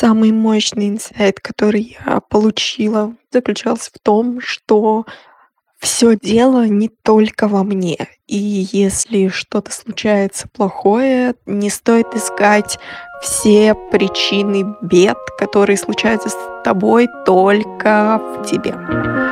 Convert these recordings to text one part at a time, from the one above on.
Самый мощный инсайт, который я получила, заключался в том, что все дело не только во мне. И если что-то случается плохое, не стоит искать все причины бед, которые случаются с тобой только в тебе.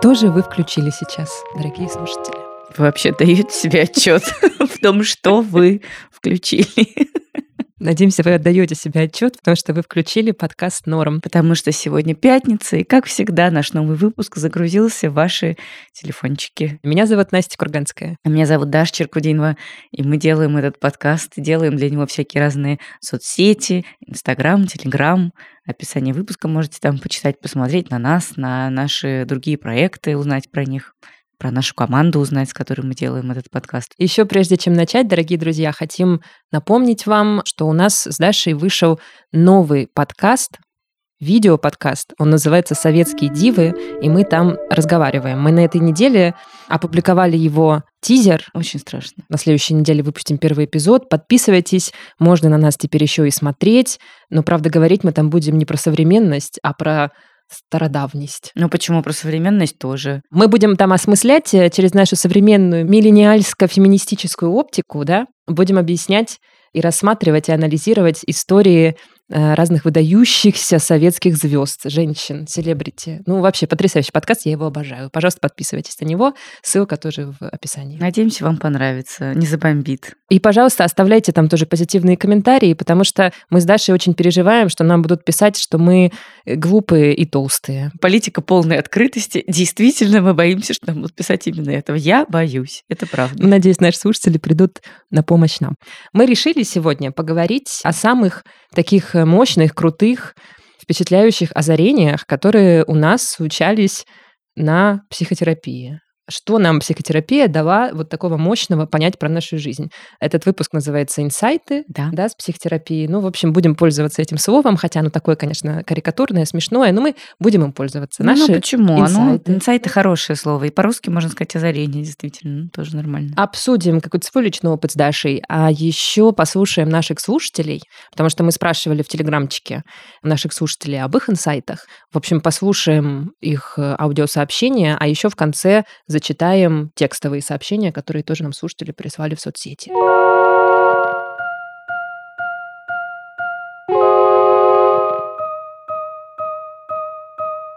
Что же вы включили сейчас, дорогие слушатели? Вообще даете себе отчет в том, что вы включили? Надеемся, вы отдаете себе отчет, потому что вы включили подкаст Норм. Потому что сегодня пятница, и, как всегда, наш новый выпуск загрузился в ваши телефончики. Меня зовут Настя Курганская. А меня зовут Даша Черкудинова, и мы делаем этот подкаст, делаем для него всякие разные соцсети, Инстаграм, Телеграм. Описание выпуска можете там почитать, посмотреть на нас, на наши другие проекты, узнать про них про нашу команду узнать, с которой мы делаем этот подкаст. Еще прежде чем начать, дорогие друзья, хотим напомнить вам, что у нас с Дашей вышел новый подкаст, видео-подкаст. Он называется «Советские дивы», и мы там разговариваем. Мы на этой неделе опубликовали его тизер. Очень страшно. На следующей неделе выпустим первый эпизод. Подписывайтесь. Можно на нас теперь еще и смотреть. Но, правда, говорить мы там будем не про современность, а про стародавность. Ну почему про современность тоже? Мы будем там осмыслять э, через нашу современную миллениальско-феминистическую оптику, да, будем объяснять и рассматривать и анализировать истории разных выдающихся советских звезд, женщин, селебрити. Ну, вообще потрясающий подкаст, я его обожаю. Пожалуйста, подписывайтесь на него. Ссылка тоже в описании. Надеемся, вам понравится, не забомбит. И, пожалуйста, оставляйте там тоже позитивные комментарии, потому что мы с Дашей очень переживаем, что нам будут писать, что мы э, глупые и толстые. Политика полной открытости. Действительно, мы боимся, что нам будут писать именно этого. Я боюсь, это правда. Надеюсь, наши слушатели придут на помощь нам. Мы решили сегодня поговорить о самых таких э, мощных, крутых, впечатляющих озарениях, которые у нас случались на психотерапии что нам психотерапия дала вот такого мощного понять про нашу жизнь. Этот выпуск называется «Инсайты» да. Да, с психотерапией. Ну, в общем, будем пользоваться этим словом, хотя оно такое, конечно, карикатурное, смешное, но мы будем им пользоваться. Ну, Наши ну почему? Инсайты. Оно, инсайты – хорошее слово. И по-русски можно сказать озарение, действительно, ну, тоже нормально. Обсудим какой-то свой личный опыт с Дашей, а еще послушаем наших слушателей, потому что мы спрашивали в Телеграмчике наших слушателей об их инсайтах. В общем, послушаем их э, аудиосообщения, а еще в конце зачитаем текстовые сообщения, которые тоже нам слушатели прислали в соцсети.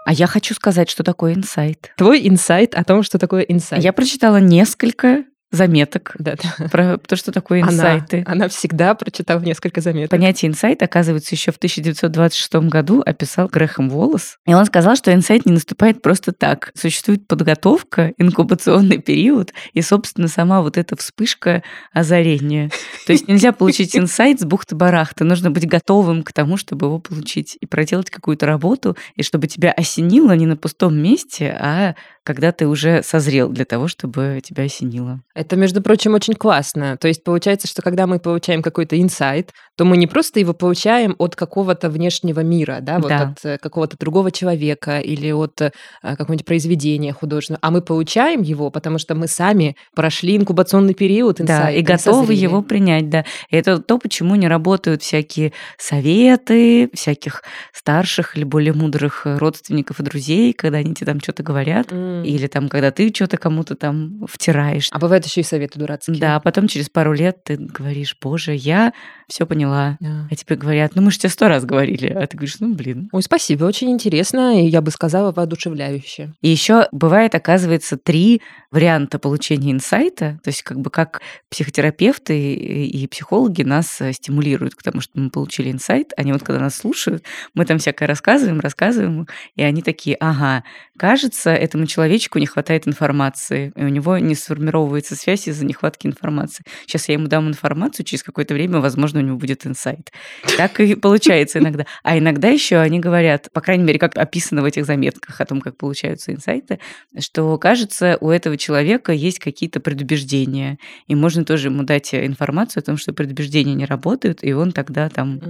А я хочу сказать, что такое инсайт. Твой инсайт о том, что такое инсайт. Я прочитала несколько заметок да, да. про то, что такое инсайты. Она, она всегда прочитала несколько заметок. Понятие инсайт, оказывается, еще в 1926 году описал Грэхэм Волос. И он сказал, что инсайт не наступает просто так. Существует подготовка, инкубационный период и, собственно, сама вот эта вспышка озарения. То есть нельзя получить инсайт с бухты-барахты. Нужно быть готовым к тому, чтобы его получить и проделать какую-то работу, и чтобы тебя осенило не на пустом месте, а когда ты уже созрел для того, чтобы тебя осенило. Это, между прочим, очень классно. То есть получается, что когда мы получаем какой-то инсайт, то мы не просто его получаем от какого-то внешнего мира, да, вот да. от э, какого-то другого человека или от э, какого-нибудь произведения художественного, а мы получаем его, потому что мы сами прошли инкубационный период инсайта. Да, и готовы созрели. его принять, да. И это то, почему не работают всякие советы всяких старших или более мудрых родственников и друзей, когда они тебе там что-то говорят. Mm или там, когда ты что-то кому-то там втираешь. А бывает еще и советы дурацкие. Да, а потом через пару лет ты говоришь, боже, я все поняла. Да. А тебе говорят, ну мы же тебе сто раз говорили. А ты говоришь, ну блин. Ой, спасибо, очень интересно, и я бы сказала, воодушевляюще. И еще бывает, оказывается, три варианта получения инсайта. То есть как бы как психотерапевты и психологи нас э, стимулируют к тому, что мы получили инсайт. Они вот когда нас слушают, мы там всякое рассказываем, рассказываем, и они такие, ага, кажется, этому человечку не хватает информации, и у него не сформировывается связь из-за нехватки информации. Сейчас я ему дам информацию, через какое-то время, возможно, него будет инсайт. Так и получается иногда. А иногда еще они говорят, по крайней мере, как описано в этих заметках о том, как получаются инсайты, что, кажется, у этого человека есть какие-то предубеждения. И можно тоже ему дать информацию о том, что предубеждения не работают, и он тогда там...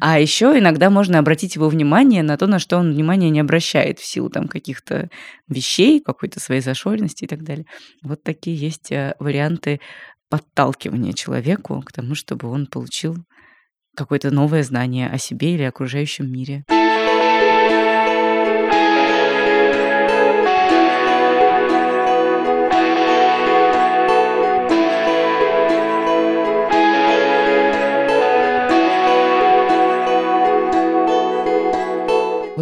А еще иногда можно обратить его внимание на то, на что он внимание не обращает в силу там каких-то вещей, какой-то своей зашоренности и так далее. Вот такие есть э, варианты подталкивания человеку к тому, чтобы он получил какое-то новое знание о себе или окружающем мире.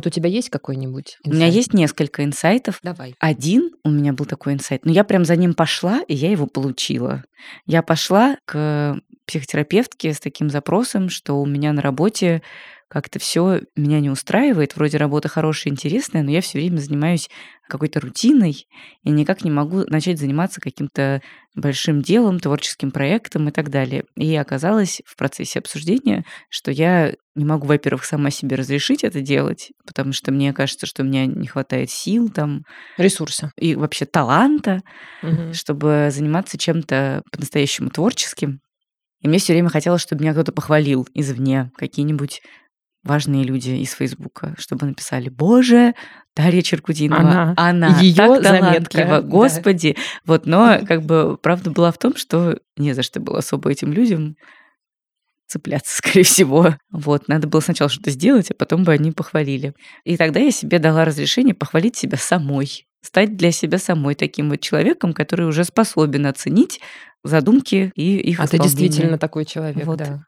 Вот у тебя есть какой-нибудь У меня есть несколько инсайтов. Давай. Один у меня был такой инсайт, но я прям за ним пошла, и я его получила. Я пошла к психотерапевтке с таким запросом, что у меня на работе как-то все меня не устраивает. Вроде работа хорошая, интересная, но я все время занимаюсь какой-то рутиной и никак не могу начать заниматься каким-то большим делом, творческим проектом и так далее. И оказалось в процессе обсуждения, что я не могу, во-первых, сама себе разрешить это делать, потому что мне кажется, что у меня не хватает сил там. Ресурса. И вообще таланта, Мгм. чтобы заниматься чем-то по-настоящему творческим. И мне все время хотелось, чтобы меня кто-то похвалил извне, какие-нибудь важные люди из Фейсбука, чтобы написали «Боже, Дарья Черкудинова, Она. она, Её так заметка, талантлива, да. Господи». Вот, но как бы правда была в том, что не за что было особо этим людям цепляться, скорее всего. Вот, надо было сначала что-то сделать, а потом бы они похвалили. И тогда я себе дала разрешение похвалить себя самой, стать для себя самой таким вот человеком, который уже способен оценить задумки и их А ты действительно такой человек, Вот. да.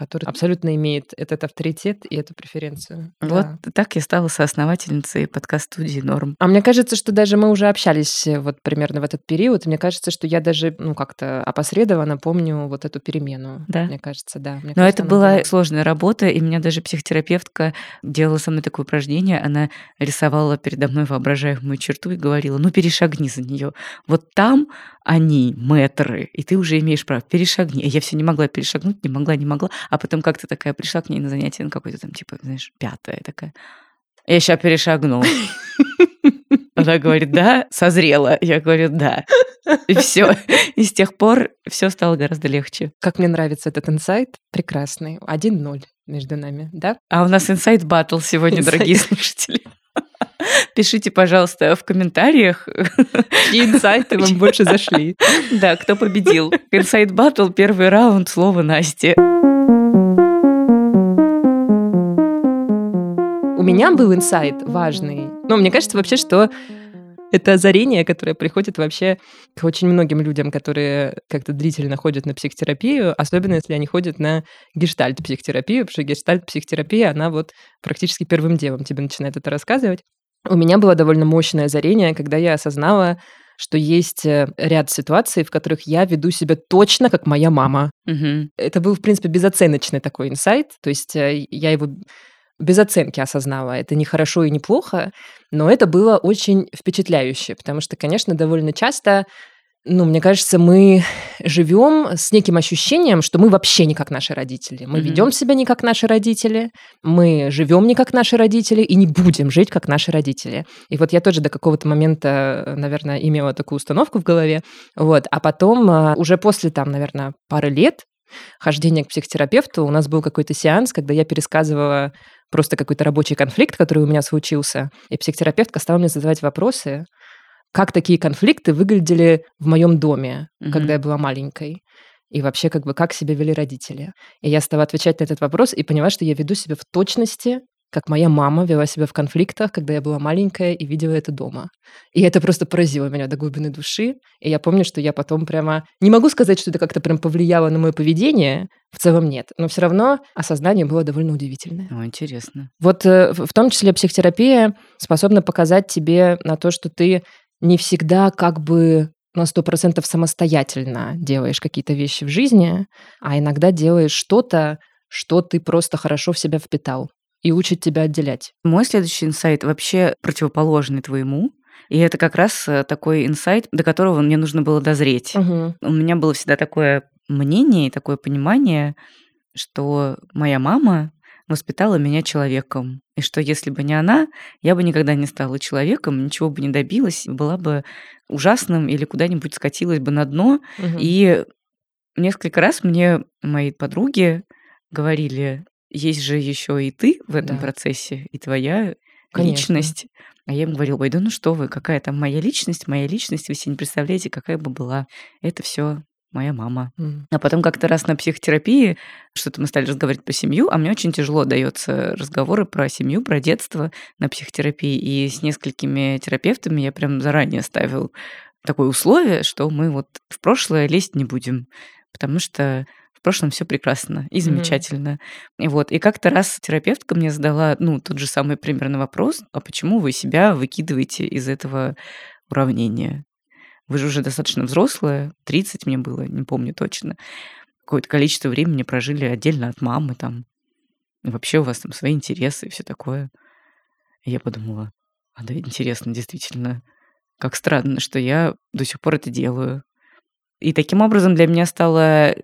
Который абсолютно имеет этот авторитет и эту преференцию. Вот Да. так я стала соосновательницей подкаст-студии «Норм». А мне кажется, что даже мы уже общались э, вот примерно в этот период. Мне кажется, что я даже, ну, как-то опосредованно помню вот эту перемену. Да. Мне кажется, да. Мне Но кажется, это она была сложная работа, и меня даже психотерапевтка делала со мной такое упражнение. Она рисовала передо мной воображаемую черту и говорила, ну перешагни за нее. Вот там они, мэтры, и ты уже имеешь право, перешагни. Я все не могла перешагнуть, не могла, не могла. А потом как-то такая пришла к ней на занятие, на какое-то там, типа, знаешь, пятое такая. Я сейчас перешагну. Она говорит, да, созрела. Я говорю, да. И все. И с тех пор все стало гораздо легче. Как мне нравится этот инсайт. Прекрасный. 1-0 между нами, да? А у нас инсайт батл сегодня, дорогие слушатели. Пишите, пожалуйста, в комментариях, Чьи инсайты вам больше зашли? да, кто победил. Инсайт батл, первый раунд, слово Насте. У меня был инсайт важный. Но мне кажется вообще, что это озарение, которое приходит вообще к очень многим людям, которые как-то длительно ходят на психотерапию, особенно если они ходят на гештальт-психотерапию, потому что гештальт-психотерапия, она вот практически первым делом тебе начинает это рассказывать. У меня было довольно мощное озарение, когда я осознала, что есть э, ряд ситуаций, в которых я веду себя точно как моя мама. Мгм. Это был, в принципе, безоценочный такой инсайт. То есть э, я его без оценки осознала. Это не хорошо и не плохо, но это было очень впечатляюще, потому что, конечно, довольно часто, ну, мне кажется, мы живем с неким ощущением, что мы вообще не как наши родители. Мы Мгм. ведем себя не как наши родители, мы живем не как наши родители и не будем жить как наши родители. И вот я тоже до какого-то момента, наверное, имела такую установку в голове. Вот. А потом, а, уже после, там, наверное, пары лет хождения к психотерапевту, у нас был какой-то сеанс, когда я пересказывала просто какой-то рабочий конфликт, который у меня случился. И психотерапевтка стала мне задавать вопросы, как такие конфликты выглядели в моем доме, Мгм. когда я была маленькой. И вообще, как бы, как себя вели родители. И я стала отвечать на этот вопрос и поняла, что я веду себя в точности, как моя мама вела себя в конфликтах, когда я была маленькая и видела это дома. И это просто поразило меня до глубины души. И я помню, что я потом прямо... Не могу сказать, что это как-то прям повлияло на мое поведение, в целом нет. Но все равно осознание было довольно удивительное. О, интересно. Вот э, в том числе психотерапия способна показать тебе на то, что ты не всегда как бы на 100% самостоятельно делаешь какие-то вещи в жизни, а иногда делаешь что-то, что ты просто хорошо в себя впитал и учит тебя отделять. Мой следующий инсайт вообще противоположный твоему. И это как раз э, такой инсайт, до которого мне нужно было дозреть. Мгм. У меня было всегда такое мнение и такое понимание, что моя мама воспитала меня человеком. И что если бы не она, я бы никогда не стала человеком, ничего бы не добилась, была бы ужасным или куда-нибудь скатилась бы на дно. Мгм. И несколько раз мне мои подруги говорили, есть же еще и ты в этом Да. процессе, и твоя Конечно. личность. А я им говорила, ой, да ну что вы, какая там моя личность, моя личность, вы себе не представляете, какая бы была. Это все моя мама. М. А потом как-то раз на психотерапии что-то мы стали разговаривать про семью, а мне очень тяжело дается разговоры про семью, про детство на психотерапии. И с несколькими терапевтами я прям заранее ставил такое условие, что мы вот в прошлое лезть не будем, потому что в прошлом все прекрасно и замечательно. И вот. И как-то раз терапевтка мне задала, ну, тот же самый примерно вопрос, а почему вы себя выкидываете из этого уравнения? Вы же уже достаточно взрослая, 30 мне было, не помню точно. Какое-то количество времени прожили отдельно от мамы там. И вообще у вас там свои интересы и все такое. И я подумала, а да, интересно, действительно, как странно, что я до сих пор это делаю. И таким образом для меня стало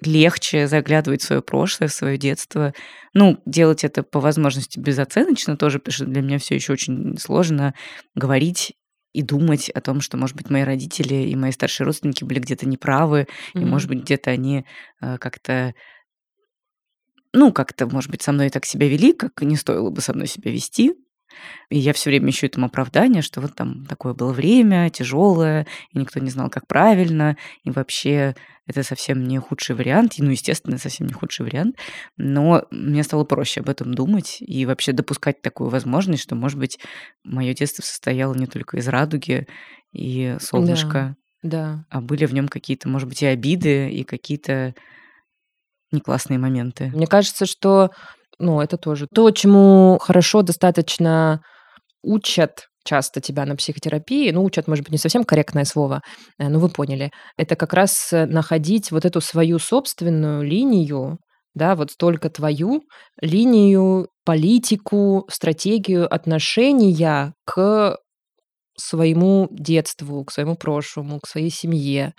легче заглядывать в свое прошлое, в свое детство. Ну, делать это по возможности безоценочно тоже, потому что для меня все еще очень сложно говорить и думать о том, что, может быть, мои родители и мои старшие родственники были где-то неправы, и, Мгм. может быть, где-то они э, как-то, ну, как-то, может быть, со мной так себя вели, как не стоило бы со мной себя вести. И я все время ищу этому оправдание, что вот там такое было время, тяжелое, и никто не знал, как правильно, и вообще это совсем не худший вариант, ну, естественно, совсем не худший вариант, но мне стало проще об этом думать и вообще допускать такую возможность, что, может быть, мое детство состояло не только из радуги и солнышка, Да. а были в нем какие-то, может быть, и обиды, и какие-то неклассные моменты. Мне кажется, что, ну, это тоже то, чему хорошо достаточно учат часто тебя на психотерапии, ну, учат, может быть, не совсем корректное слово, э, но вы поняли. Это как раз э, находить вот эту свою собственную линию, да, вот столько твою линию, политику, стратегию отношения к своему детству, к своему прошлому, к своей семье.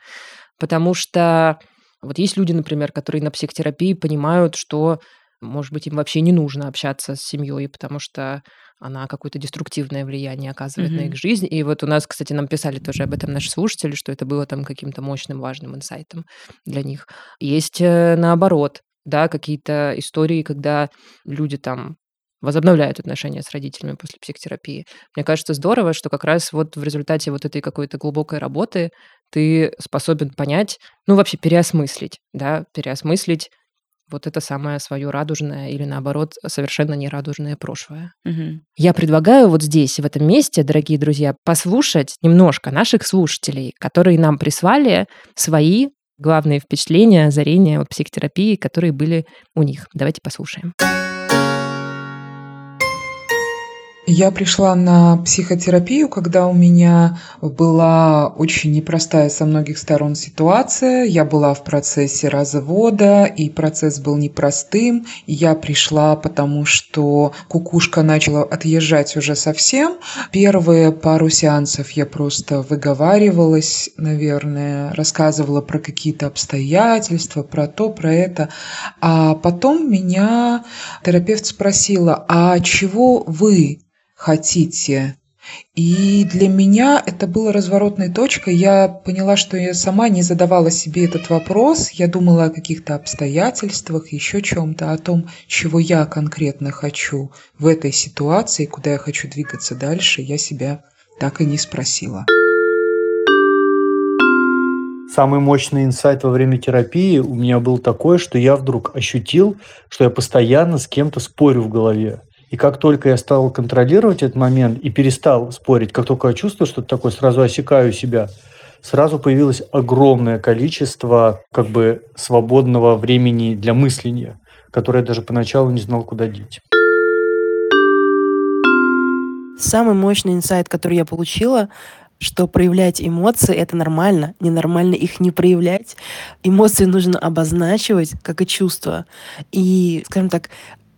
Потому что вот есть люди, например, которые на психотерапии понимают, что, может быть, им вообще не нужно общаться с семьей, потому что она какое-то деструктивное влияние оказывает на Мгм. их жизнь. И вот у нас, кстати, нам писали тоже об этом наши слушатели, что это было там каким-то мощным, важным инсайтом для них. Есть э, наоборот, да, какие-то истории, когда люди там возобновляют отношения с родителями после психотерапии. Мне кажется, здорово, что как раз вот в результате вот этой какой-то глубокой работы ты способен понять, ну, вообще переосмыслить, да, переосмыслить вот это самое свое радужное или, наоборот, совершенно нерадужное прошлое. Мгм. Я предлагаю вот здесь, в этом месте, дорогие друзья, послушать немножко наших слушателей, которые нам прислали свои главные впечатления, озарения от психотерапии, которые были у них. Давайте послушаем. Я пришла на психотерапию, когда у меня была очень непростая со многих сторон ситуация. Я была в процессе развода, и процесс был непростым. Я пришла, потому что кукушка начала отъезжать уже совсем. Первые пару сеансов я просто выговаривалась, наверное, рассказывала про какие-то обстоятельства, про то, про это. А потом меня терапевт спросила, а чего вы хотите. И для меня это было разворотной точкой. Я поняла, что я сама не задавала себе этот вопрос. Я думала о каких-то обстоятельствах, еще чем-то, о том, чего я конкретно хочу в этой ситуации, куда я хочу двигаться дальше, я себя так и не спросила. Самый мощный инсайт во время терапии у меня был такой, что я вдруг ощутил, что я постоянно с кем-то спорю в голове. И как только я стал контролировать этот момент и перестал спорить, как только я чувствовал что-то такое, сразу осекаю себя, сразу появилось огромное количество как бы свободного времени для мысления, которое я даже поначалу не знал, куда деть. Самый мощный инсайт, который я получила, что проявлять эмоции это нормально, ненормально их не проявлять. Эмоции нужно обозначивать, как и чувства. И, скажем так,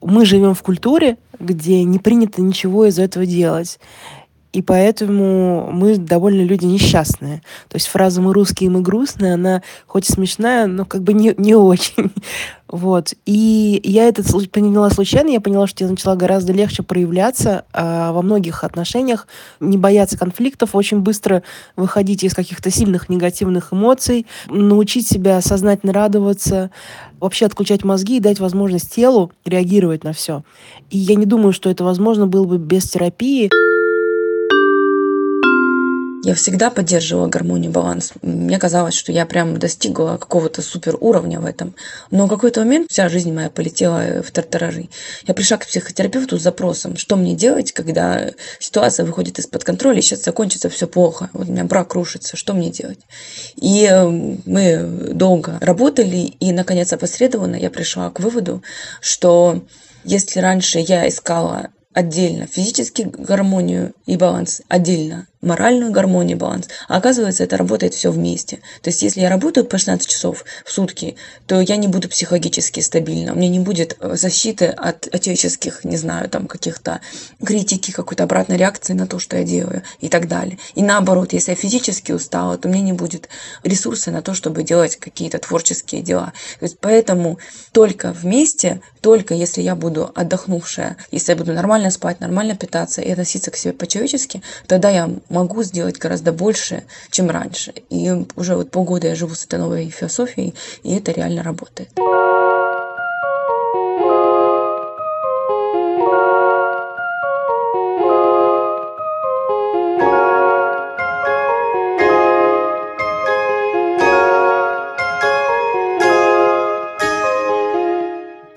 мы живем в культуре, где не принято ничего из этого делать. И поэтому мы довольно люди несчастные. То есть фраза «мы русские, мы грустные», она хоть и смешная, но как бы не, не очень. Вот. И я это поняла случайно, я поняла, что я начала гораздо легче проявляться а, во многих отношениях, не бояться конфликтов, очень быстро выходить из каких-то сильных негативных эмоций, научить себя сознательно радоваться, вообще отключать мозги и дать возможность телу реагировать на все. И я не думаю, что это возможно было бы без терапии. Я всегда поддерживала гармонию, баланс. Мне казалось, что я прям достигла какого-то супер уровня в этом. Но в какой-то момент вся жизнь моя полетела в тартаражи. Я пришла к психотерапевту с запросом, что мне делать, когда ситуация выходит из-под контроля, и сейчас закончится все плохо. Вот у меня брак рушится, что мне делать? И э, мы долго работали, и, наконец, опосредованно я пришла к выводу, что если раньше я искала отдельно физически гармонию и баланс, отдельно моральную гармонию баланс. А оказывается, это работает все вместе. То есть, если я работаю по 16 часов в сутки, то я не буду психологически стабильна. У меня не будет э, защиты от отеческих, не знаю, там каких-то критики, какой-то обратной реакции на то, что я делаю и так далее. И наоборот, если я физически устала, то мне не будет ресурса на то, чтобы делать какие-то творческие дела. То есть, поэтому только вместе, только если я буду отдохнувшая, если я буду нормально спать, нормально питаться и относиться к себе по-человечески, тогда я могу сделать гораздо больше, чем раньше. И уже вот полгода я живу с этой новой философией, и это реально работает.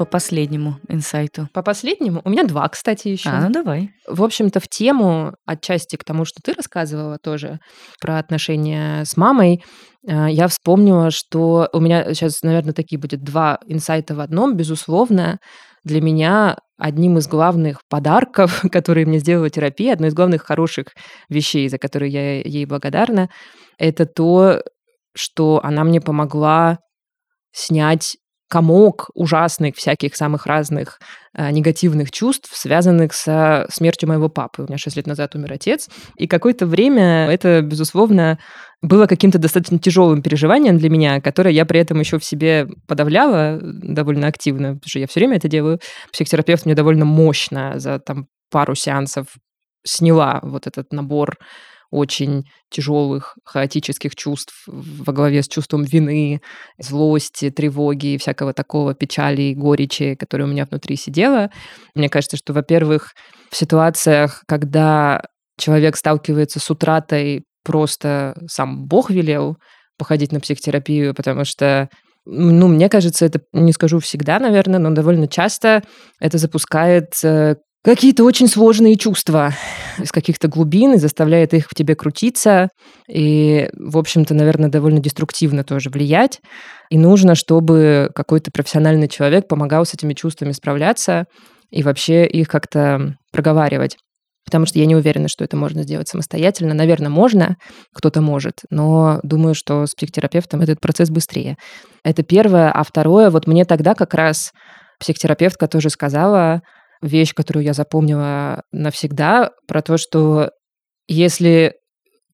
По последнему инсайту? По последнему? У меня два, кстати, еще. А, ну давай. В общем-то, в тему, отчасти к тому, что ты рассказывала тоже про отношения с мамой, э, я вспомнила, что у меня сейчас, наверное, такие будет два инсайта в одном, безусловно. Для меня одним из главных подарков, которые мне сделала терапия, одной из главных хороших вещей, за которые я ей благодарна, это то, что она мне помогла снять комок ужасных всяких самых разных э, негативных чувств, связанных со смертью моего папы. У меня 6 лет назад умер отец. И какое-то время это, безусловно, было каким-то достаточно тяжелым переживанием для меня, которое я при этом еще в себе подавляла довольно активно, потому что я все время это делаю. Психотерапевт мне довольно мощно за там пару сеансов сняла вот этот набор очень тяжелых, хаотических чувств во главе с чувством вины, злости, тревоги и всякого такого печали и горечи, которая у меня внутри сидела. Мне кажется, что, во-первых, в ситуациях, когда человек сталкивается с утратой, просто сам Бог велел походить на психотерапию, потому что ну, мне кажется, это, не скажу всегда, наверное, но довольно часто это запускает какие-то очень сложные чувства из каких-то глубин и заставляет их в тебе крутиться. И, в общем-то, наверное, довольно деструктивно тоже влиять. И нужно, чтобы какой-то профессиональный человек помогал с этими чувствами справляться и вообще их как-то проговаривать. Потому что я не уверена, что это можно сделать самостоятельно. Наверное, можно, кто-то может, но думаю, что с психотерапевтом этот процесс быстрее. Это первое. А второе, вот мне тогда как раз психотерапевтка тоже сказала, вещь, которую я запомнила навсегда, про то, что если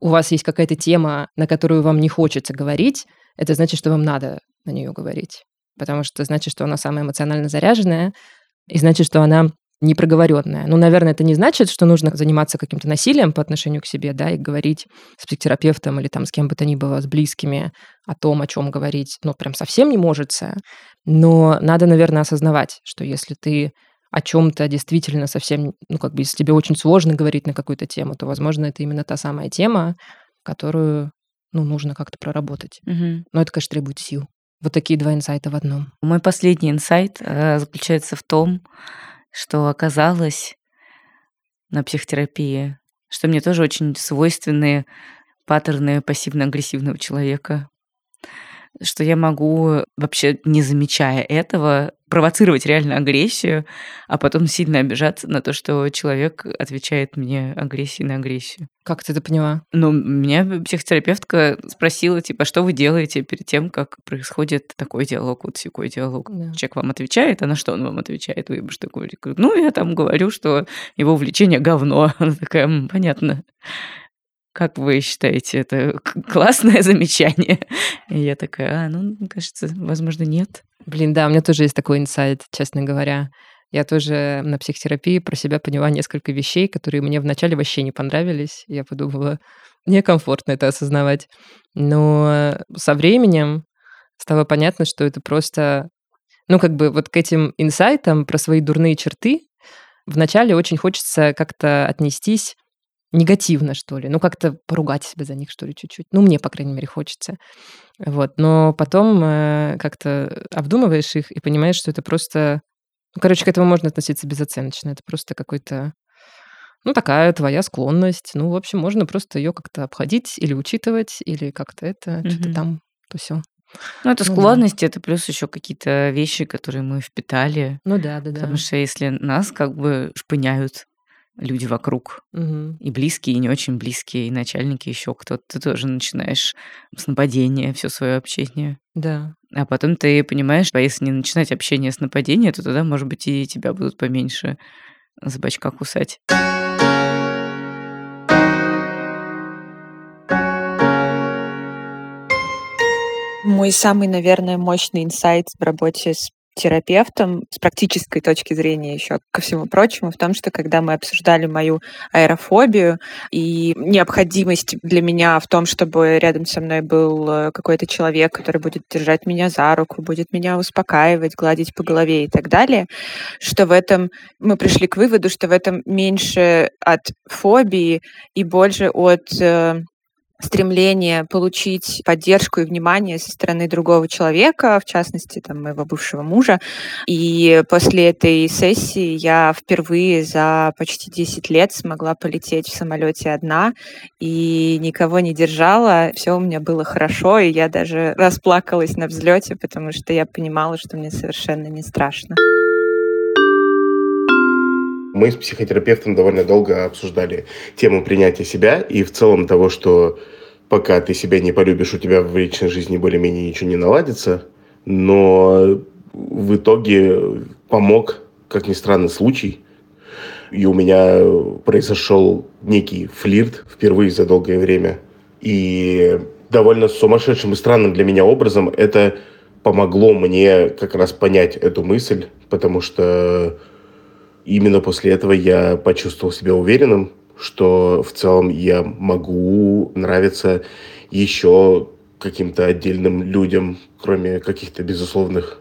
у вас есть какая-то тема, на которую вам не хочется говорить, это значит, что вам надо на нее говорить. Потому что значит, что она самая эмоционально заряженная, и значит, что она непроговоренная. Ну, наверное, это не значит, что нужно заниматься каким-то насилием по отношению к себе, да, и говорить с психотерапевтом или там с кем бы то ни было, с близкими о том, о чем говорить, ну, прям совсем не может. Но надо, наверное, осознавать, что если ты о чем-то действительно совсем, ну, как бы, если тебе очень сложно говорить на какую-то тему, то, возможно, это именно та самая тема, которую, ну, нужно как-то проработать. Угу. Но это, конечно, требует сил. Вот такие два инсайта в одном. Мой последний инсайт э, заключается в том, что оказалось на психотерапии, что мне тоже очень свойственны паттерны пассивно-агрессивного человека. Что я могу вообще не замечая этого провоцировать реально агрессию, а потом сильно обижаться на то, что человек отвечает мне агрессией на агрессию. Как ты это поняла? Ну, меня психотерапевтка спросила, типа, что вы делаете перед тем, как происходит такой диалог, вот такой диалог. Да. Человек вам отвечает, а на что он вам отвечает? Вы что говорите? Ну, я там говорю, что его увлечение говно. Она такая, «М, понятно. Как вы считаете, это классное замечание? И я такая, а, ну, кажется, возможно, нет. Блин, да, у меня тоже есть такой инсайт, честно говоря. Я тоже на психотерапии про себя поняла несколько вещей, которые мне вначале вообще не понравились. Я подумала, некомфортно это осознавать. Но со временем стало понятно, что это просто... Ну, как бы вот к этим инсайтам про свои дурные черты вначале очень хочется как-то отнестись негативно, что ли. Ну, как-то поругать себя за них, что ли, чуть-чуть. Ну, мне, по крайней мере, хочется. Вот. Но потом э, как-то обдумываешь их и понимаешь, что это просто... Ну, короче, к этому можно относиться безоценочно. Это просто какой-то... Ну, такая твоя склонность. Ну, в общем, можно просто ее как-то обходить или учитывать, или как-то это, что-то Мгм. там, то все. Ну, это Ну да. склонности, это плюс еще какие-то вещи, которые мы впитали. Ну да, да, да. Потому что если нас как бы шпыняют люди вокруг, Мгм. и близкие, и не очень близкие, и начальники, еще кто-то, ты тоже начинаешь с нападения все свое общение. Да. А потом ты понимаешь, а если не начинать общение с нападения, то тогда, может быть, и тебя будут поменьше за бачка кусать. Мой самый, наверное, мощный инсайт в работе с терапевтом с практической точки зрения еще ко всему прочему в том, что когда мы обсуждали мою аэрофобию и необходимость для меня в том, чтобы рядом со мной был э, какой-то человек, который будет держать меня за руку, будет меня успокаивать, гладить по голове и так далее, что в этом мы пришли к выводу, что в этом меньше от фобии и больше от э, стремление получить поддержку и внимание со стороны другого человека, в частности, там, моего бывшего мужа. И после этой сессии я впервые за почти 10 лет смогла полететь в самолете одна и никого не держала. Все у меня было хорошо, и я даже расплакалась на взлете, потому что я понимала, что мне совершенно не страшно. Мы с психотерапевтом довольно долго обсуждали тему принятия себя и в целом того, что пока ты себя не полюбишь, у тебя в личной жизни более-менее ничего не наладится. Но в итоге помог, как ни странно, случай. И у меня произошел некий флирт впервые за долгое время. И довольно сумасшедшим и странным для меня образом это помогло мне как раз понять эту мысль, потому что именно после этого я почувствовал себя уверенным, что в целом я могу нравиться еще каким-то отдельным людям, кроме каких-то безусловных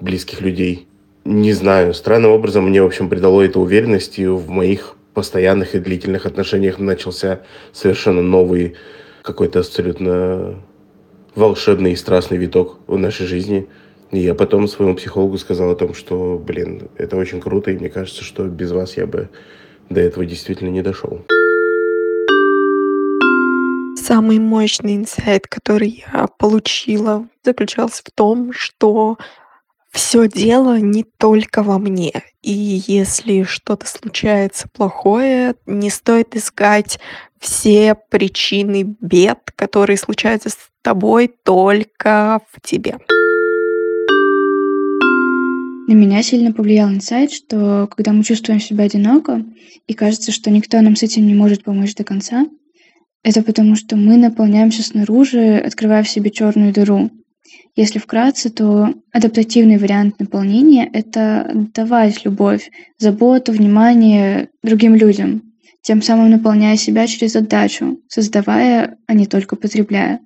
близких людей. Не знаю, странным образом мне, в общем, придало это уверенности в моих постоянных и длительных отношениях начался совершенно новый, какой-то абсолютно волшебный и страстный виток в нашей жизни. И я потом своему психологу сказал о том, что, блин, это очень круто, и мне кажется, что без вас я бы до этого действительно не дошел. Самый мощный инсайт, который я получила, заключался в том, что все дело не только во мне. И если что-то случается плохое, не стоит искать все причины бед, которые случаются с тобой только в тебе. На меня сильно повлиял инсайт, что когда мы чувствуем себя одиноко и кажется, что никто нам с этим не может помочь до конца, это потому, что мы наполняемся снаружи, открывая в себе черную дыру. Если вкратце, то адаптативный вариант наполнения – это давать любовь, заботу, внимание другим людям, тем самым наполняя себя через отдачу, создавая, а не только потребляя.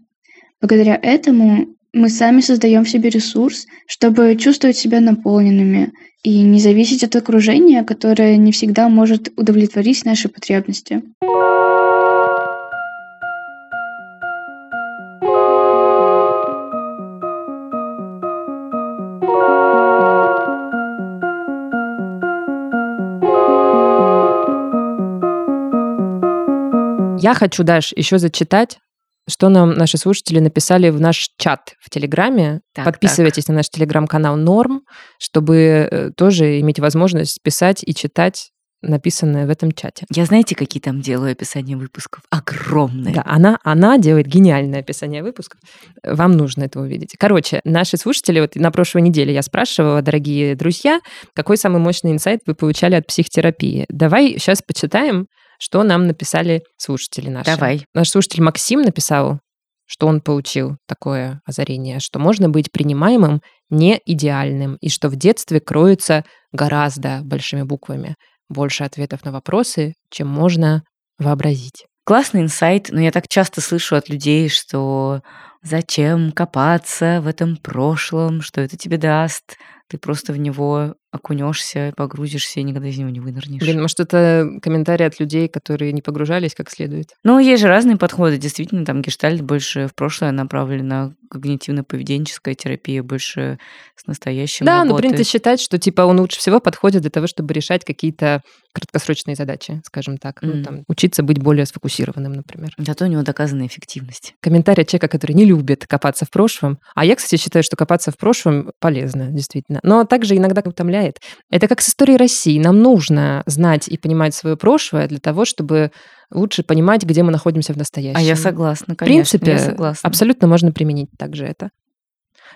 Благодаря этому мы сами создаем в себе ресурс, чтобы чувствовать себя наполненными и не зависеть от окружения, которое не всегда может удовлетворить наши потребности. Я хочу, Даш, еще зачитать что нам наши слушатели написали в наш чат в Телеграме. Так, Подписывайтесь на наш Телеграм-канал Норм, чтобы э, тоже иметь возможность писать и читать написанное в этом чате. Я знаете, какие там делаю описания выпусков? Огромные. Да, она, она делает гениальное описание выпусков. Вам нужно это увидеть. Короче, наши слушатели, вот на прошлой неделе я спрашивала, дорогие друзья, какой самый мощный инсайт вы получали от психотерапии? Давай сейчас почитаем, что нам написали слушатели наши. Давай. Наш слушатель Максим написал, что он получил такое озарение, что можно быть принимаемым не идеальным, и что в детстве кроется гораздо большими буквами больше ответов на вопросы, чем можно вообразить. Классный инсайт, но я так часто слышу от людей, что зачем копаться в этом прошлом, что это тебе даст, ты просто в него окунешься, погрузишься и никогда из него не вынырнешь. Блин, может, это комментарии от людей, которые не погружались как следует? Ну, есть же разные подходы. Действительно, там гештальт больше в прошлое направлена когнитивно-поведенческая терапия больше с настоящим Да, но работает. принято считать, что типа он лучше всего подходит для того, чтобы решать какие-то краткосрочные задачи, скажем так. Ну, М. там, учиться быть более сфокусированным, например. Зато у него доказана эффективность. Комментарий от человека, который не любит копаться в прошлом. А я, кстати, считаю, что копаться в прошлом полезно, действительно. Но также иногда утомляет. Это как с историей России. Нам нужно знать и понимать свое прошлое для того, чтобы лучше понимать, где мы находимся в настоящем. А я согласна, В конечно. принципе, я согласна. абсолютно можно применить также это.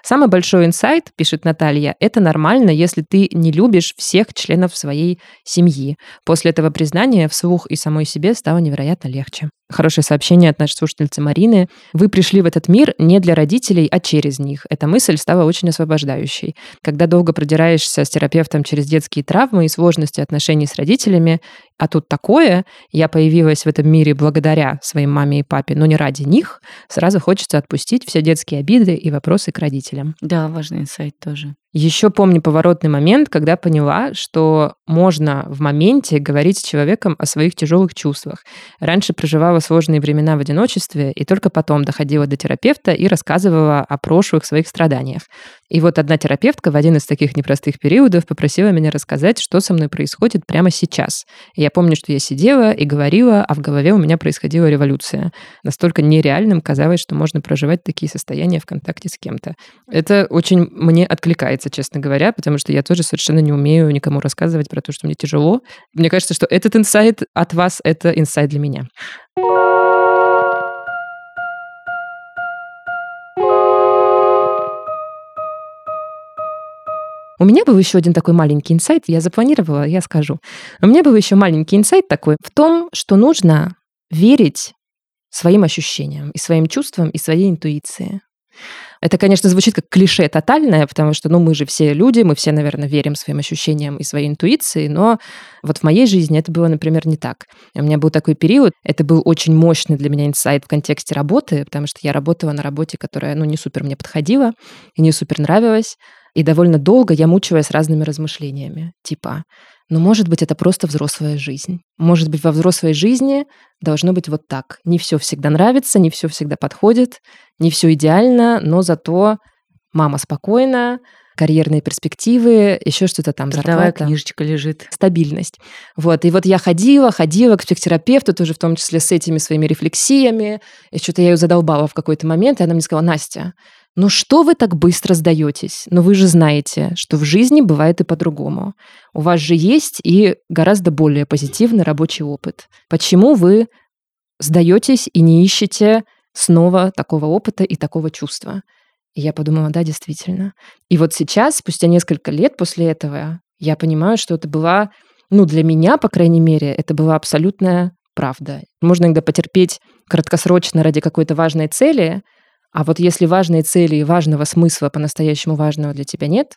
Самый большой инсайт, пишет Наталья, это нормально, если ты не любишь всех членов своей семьи. После этого признания вслух и самой себе стало невероятно легче. Хорошее сообщение от нашей слушательницы Марины. Вы пришли в этот мир не для родителей, а через них. Эта мысль стала очень освобождающей. Когда долго продираешься с терапевтом через детские травмы и сложности отношений с родителями, а тут такое, я появилась в этом мире благодаря своей маме и папе, но не ради них, сразу хочется отпустить все детские обиды и вопросы к родителям. Да, важный инсайт тоже. Еще помню поворотный момент, когда поняла, что можно в моменте говорить с человеком о своих тяжелых чувствах. Раньше проживала сложные времена в одиночестве, и только потом доходила до терапевта и рассказывала о прошлых своих страданиях. И вот одна терапевтка в один из таких непростых периодов попросила меня рассказать, что со мной происходит прямо сейчас. И я помню, что я сидела и говорила, а в голове у меня происходила революция. Настолько нереальным казалось, что можно проживать такие состояния в контакте с кем-то. Это очень мне откликается, честно говоря, потому что я тоже совершенно не умею никому рассказывать про то, что мне тяжело. Мне кажется, что этот инсайт от вас — это инсайт для меня. У меня был еще один такой маленький инсайт, я запланировала, я скажу. У меня был еще маленький инсайт такой в том, что нужно верить своим ощущениям и своим чувствам и своей интуиции. Это, конечно, звучит как клише тотальное, потому что, ну, мы же все люди, мы все, наверное, верим своим ощущениям и своей интуиции, но вот в моей жизни это было, например, не так. У меня был такой период, это был очень мощный для меня инсайт в контексте работы, потому что я работала на работе, которая, ну, не супер мне подходила и не супер нравилась, и довольно долго я мучилась разными размышлениями, типа, ну, может быть, это просто взрослая жизнь. Может быть, во взрослой жизни должно быть вот так. Не все всегда нравится, не все всегда подходит, не все идеально, но зато мама спокойна, карьерные перспективы, еще что-то там, Трудовая зарплата. книжечка лежит. Стабильность. Вот. И вот я ходила, ходила к психотерапевту, тоже в том числе с этими своими рефлексиями. И что-то я ее задолбала в какой-то момент, и она мне сказала, Настя, ну что вы так быстро сдаетесь? Но вы же знаете, что в жизни бывает и по-другому. У вас же есть и гораздо более позитивный рабочий опыт. Почему вы сдаетесь и не ищете снова такого опыта и такого чувства? И я подумала, да, действительно. И вот сейчас, спустя несколько лет после этого, я понимаю, что это была, ну, для меня, по крайней мере, это была абсолютная правда. Можно иногда потерпеть краткосрочно ради какой-то важной цели, а вот если важной цели и важного смысла по-настоящему важного для тебя нет,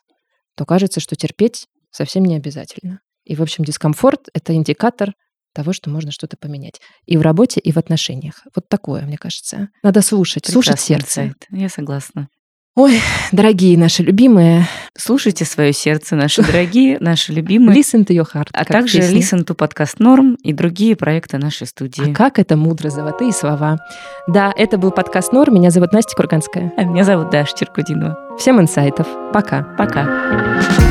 то кажется, что терпеть совсем не обязательно. И, в общем, дискомфорт — это индикатор того, что можно что-то поменять. И в работе, и в отношениях. Вот такое, мне кажется. Надо слушать, слушать Прекрасный сердце. инсайт. Я согласна. Ой, дорогие наши любимые, Слушайте свое сердце, наши дорогие, наши любимые. listen to your heart. А также песня. Listen to подкаст Норм и другие проекты нашей студии. А как это мудро, золотые слова. Да, это был подкаст Норм. Меня зовут Настя Курганская. А меня зовут Даша Черкудинова. Всем инсайтов. Пока. Пока.